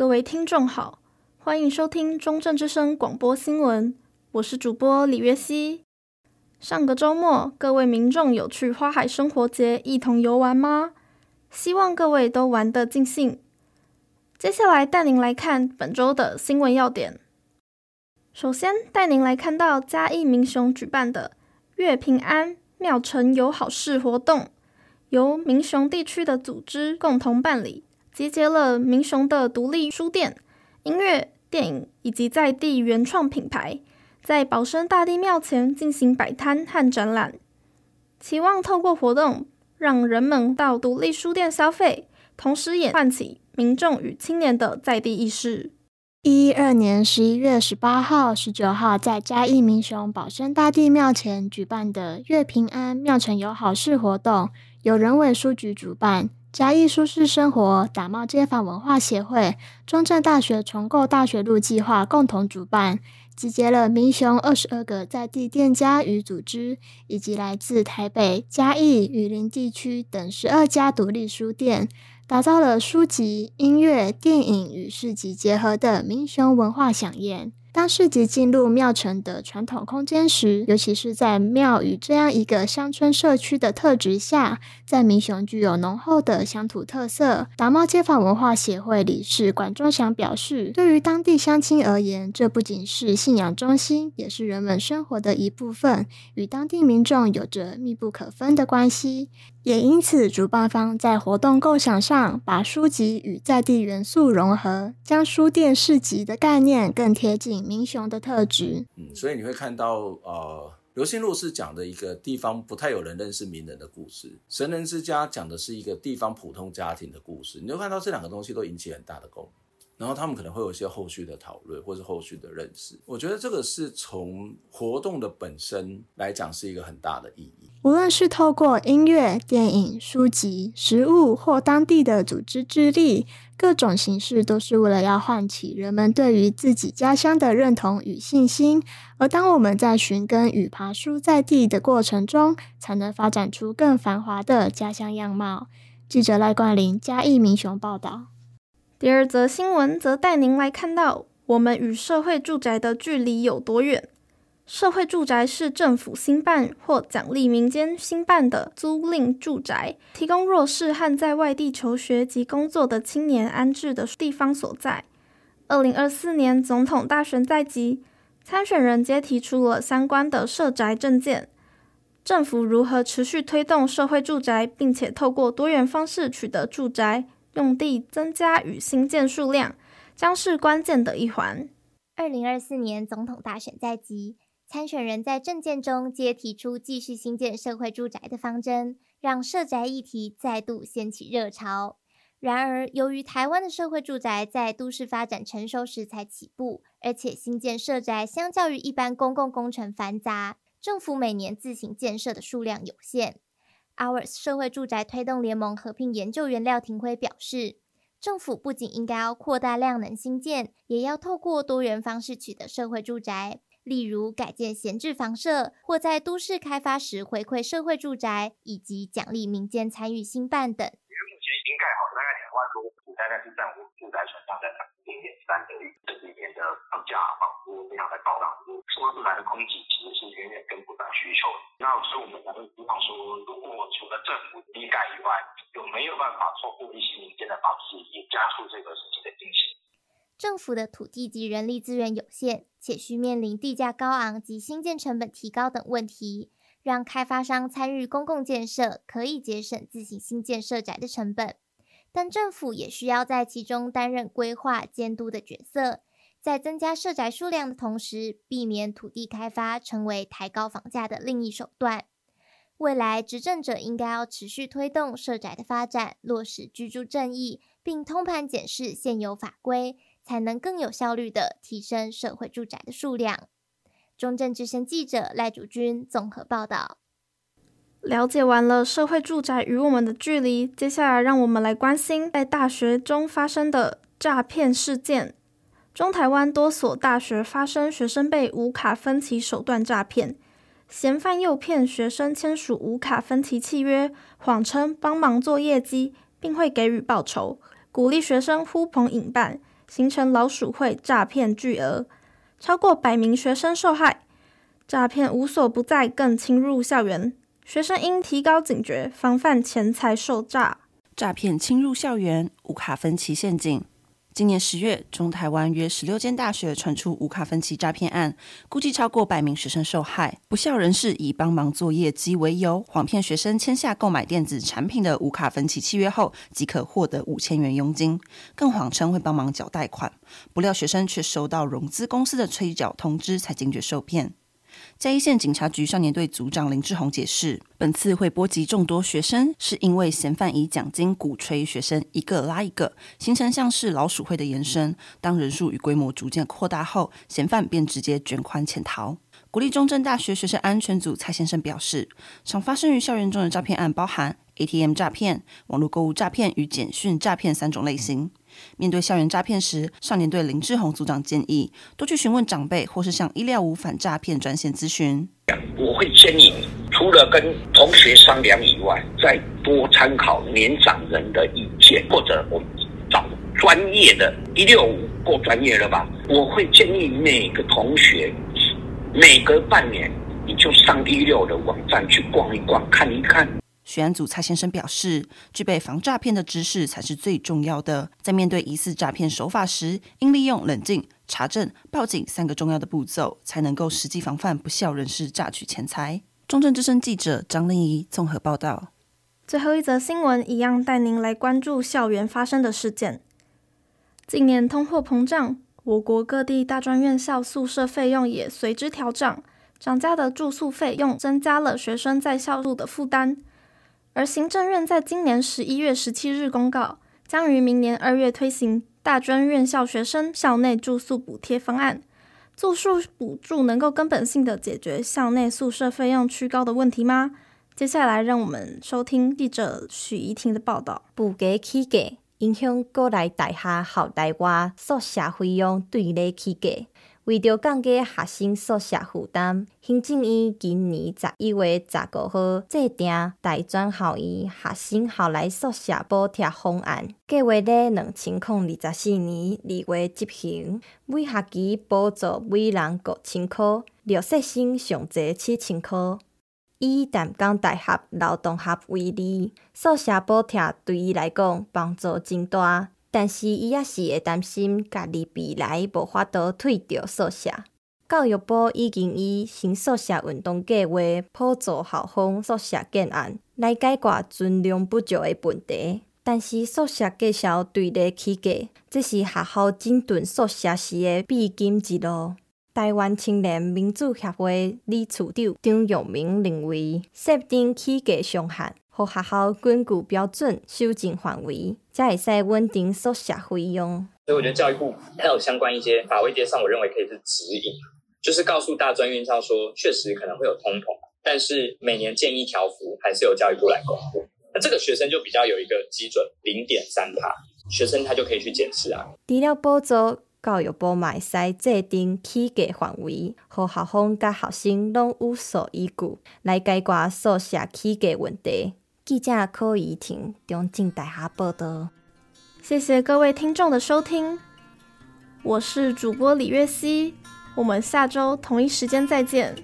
各位听众好，欢迎收听中正之声广播新闻，我是主播李月熙。上个周末，各位民众有去花海生活节一同游玩吗？希望各位都玩得尽兴。接下来带您来看本周的新闻要点。首先带您来看到嘉义民雄举办的月平安庙城有好事活动，由民雄地区的组织共同办理。集结了民雄的独立书店、音乐、电影以及在地原创品牌，在保生大帝庙前进行摆摊和展览，期望透过活动让人们到独立书店消费，同时也唤起民众与青年的在地意识。一一二年十一月十八号、十九号，在嘉义民雄保生大帝庙前举办的月平安庙埕有好事活动，由人文书局主办。嘉义舒适生活、打猫街坊文化协会、中正大学重构大学路计划共同主办，集结了民雄二十二个在地店家与组织，以及来自台北、嘉义、雨林地区等十二家独立书店，打造了书籍、音乐、电影与市集结合的民雄文化饗宴。当市集进入庙城的传统空间时，尤其是在庙宇这样一个乡村社区的特质下，在民雄具有浓厚的乡土特色。达茂街坊文化协会理事管中祥表示，对于当地乡亲而言，这不仅是信仰中心，也是人们生活的一部分，与当地民众有着密不可分的关系。也因此，主办方在活动构想上，把书籍与在地元素融合，将书店市集的概念更贴近民雄的特质。嗯，所以你会看到，呃，刘心路是讲的一个地方不太有人认识名人的故事，神人之家讲的是一个地方普通家庭的故事。你会看到这两个东西都引起很大的共鸣。然后他们可能会有一些后续的讨论，或是后续的认识。我觉得这个是从活动的本身来讲是一个很大的意义。无论是透过音乐、电影、书籍、食物或当地的组织之力，各种形式都是为了要唤起人们对于自己家乡的认同与信心。而当我们在寻根与爬书在地的过程中，才能发展出更繁华的家乡样貌。记者赖冠霖嘉义民雄报道。第二则新闻则带您来看到，我们与社会住宅的距离有多远？社会住宅是政府兴办或奖励民间兴办的租赁住宅，提供弱势和在外地求学及工作的青年安置的地方所在。二零二四年总统大选在即，参选人皆提出了相关的社宅政见。政府如何持续推动社会住宅，并且透过多元方式取得住宅？用地增加与新建数量将是关键的一环。二零二四年总统大选在即，参选人在政见中皆提出继续新建社会住宅的方针，让社宅议题再度掀起热潮。然而，由于台湾的社会住宅在都市发展成熟时才起步，而且新建社宅相较于一般公共工程繁杂，政府每年自行建设的数量有限。Ours 社会住宅推动联盟合并研究员廖廷辉表示，政府不仅应该要扩大量能新建，也要透过多元方式取得社会住宅，例如改建闲置房舍，或在都市开发时回馈社会住宅，以及奖励民间参与兴办等。因为目前已经盖好大概两万多，大概是占我住宅存量的零点三的。这里面的房价房租非常的高档，社会住宅的供给其实是远远跟不上需求。那所以我们才会希望说，如果除了政府低改以外，有没有办法透过一些民间的方式，也加速这个事情的进行？政府的土地及人力资源有限，且需面临地价高昂及新建成本提高等问题，让开发商参与公共建设，可以节省自行新建社宅的成本。但政府也需要在其中担任规划监督的角色，在增加社宅数量的同时，避免土地开发成为抬高房价的另一手段。未来执政者应该要持续推动社宅的发展，落实居住正义，并通盘检视现有法规，才能更有效率地提升社会住宅的数量。中正之声记者赖竹君综合报道。了解完了社会住宅与我们的距离，接下来让我们来关心在大学中发生的诈骗事件。中台湾多所大学发生学生被无卡分期手段诈骗。嫌犯诱骗学生签署无卡分期契约，谎称帮忙做业绩，并会给予报酬，鼓励学生呼朋引伴，形成老鼠会诈骗巨额，超过百名学生受害，诈骗无所不在，更侵入校园。学生应提高警觉，防范钱财受诈。诈骗侵入校园，无卡分期陷阱。今年十月，中台湾约十六间大学传出无卡分期诈骗案，估计超过百名学生受害。不肖人士以帮忙做业绩为由，谎骗学生签下购买电子产品的无卡分期契约后，即可获得五千元佣金，更谎称会帮忙缴贷款。不料学生却收到融资公司的催缴通知，才惊觉受骗。嘉义县警察局少年队组长林志宏解释，本次会波及众多学生，是因为嫌犯以奖金鼓吹学生一个拉一个，形成像是老鼠会的延伸。当人数与规模逐渐扩大后，嫌犯便直接卷款潜逃。国立中正大学学生安全组蔡先生表示，常发生于校园中的诈骗案包含 ATM 诈骗、网络购物诈骗与简讯诈骗三种类型。面对校园诈骗时，少年队林志宏组长建议多去询问长辈，或是向一六五反诈骗专线咨询。我会建议你，除了跟同学商量以外，再多参考年长人的意见，或者我找专业的一六五，够专业了吧？我会建议每个同学每隔半年你就上一六的网站去逛一逛，看一看。学安组蔡先生表示，具备防诈骗的知识才是最重要的。在面对疑似诈骗手法时，应利用冷静、查证、报警三个重要的步骤，才能够实际防范不肖人士诈取钱财。中正之声记者张令仪综合报道。最后一则新闻，一样带您来关注校园发生的事件。近年通货膨胀，我国各地大专院校宿舍费用也随之调涨，涨价的住宿费用增加了学生在校住的负担。而行政院在今年十一月十七日公告，将于明年二月推行大专院校学生校内住宿补贴方案。住宿补助能够根本性的解决校内宿舍费用趋高的问题吗？接下来，让我们收听记者许怡婷的报道。物价起价，影响国内大学校内外宿舍费用对立起价。为着降低学生宿舍负担，行政院今年十一月十五号制定大专校院学生校内宿舍补贴方案，计划在两千零二十四年二月执行，每学期补助每人五千块，留学生上侪七千块。以淡江大学劳动学为例，宿舍补贴对伊来讲帮助真大。但是，伊也是会担心家己未来无法度退着宿舍。教育部已经以新宿舍运动计划补助校方宿舍建案，来解决存量不足的问题。但是，宿舍介绍对立起价，这是学校整顿宿舍时的必经之路。台湾青年民主协会理事长张永明认为，设定起价上限。和学校根据标准修正范围，才会使稳定宿舍费用。所以我觉得教育部还有相关一些法规上，我认为可以是指引，就是告诉大专院校说，确实可能会有通膨，但是每年建议调幅还是由教育部来公布。那这个学生就比较有一个基准，零点三趴，学生他就可以去检视啊。除了补助，教育部嘛会使制定起价范围，和校方甲学生拢有所依据，来解决宿舍起价问题。记者柯怡婷，中正大学报道。谢谢各位听众的收听，我是主播李月熙，我们下周同一时间再见。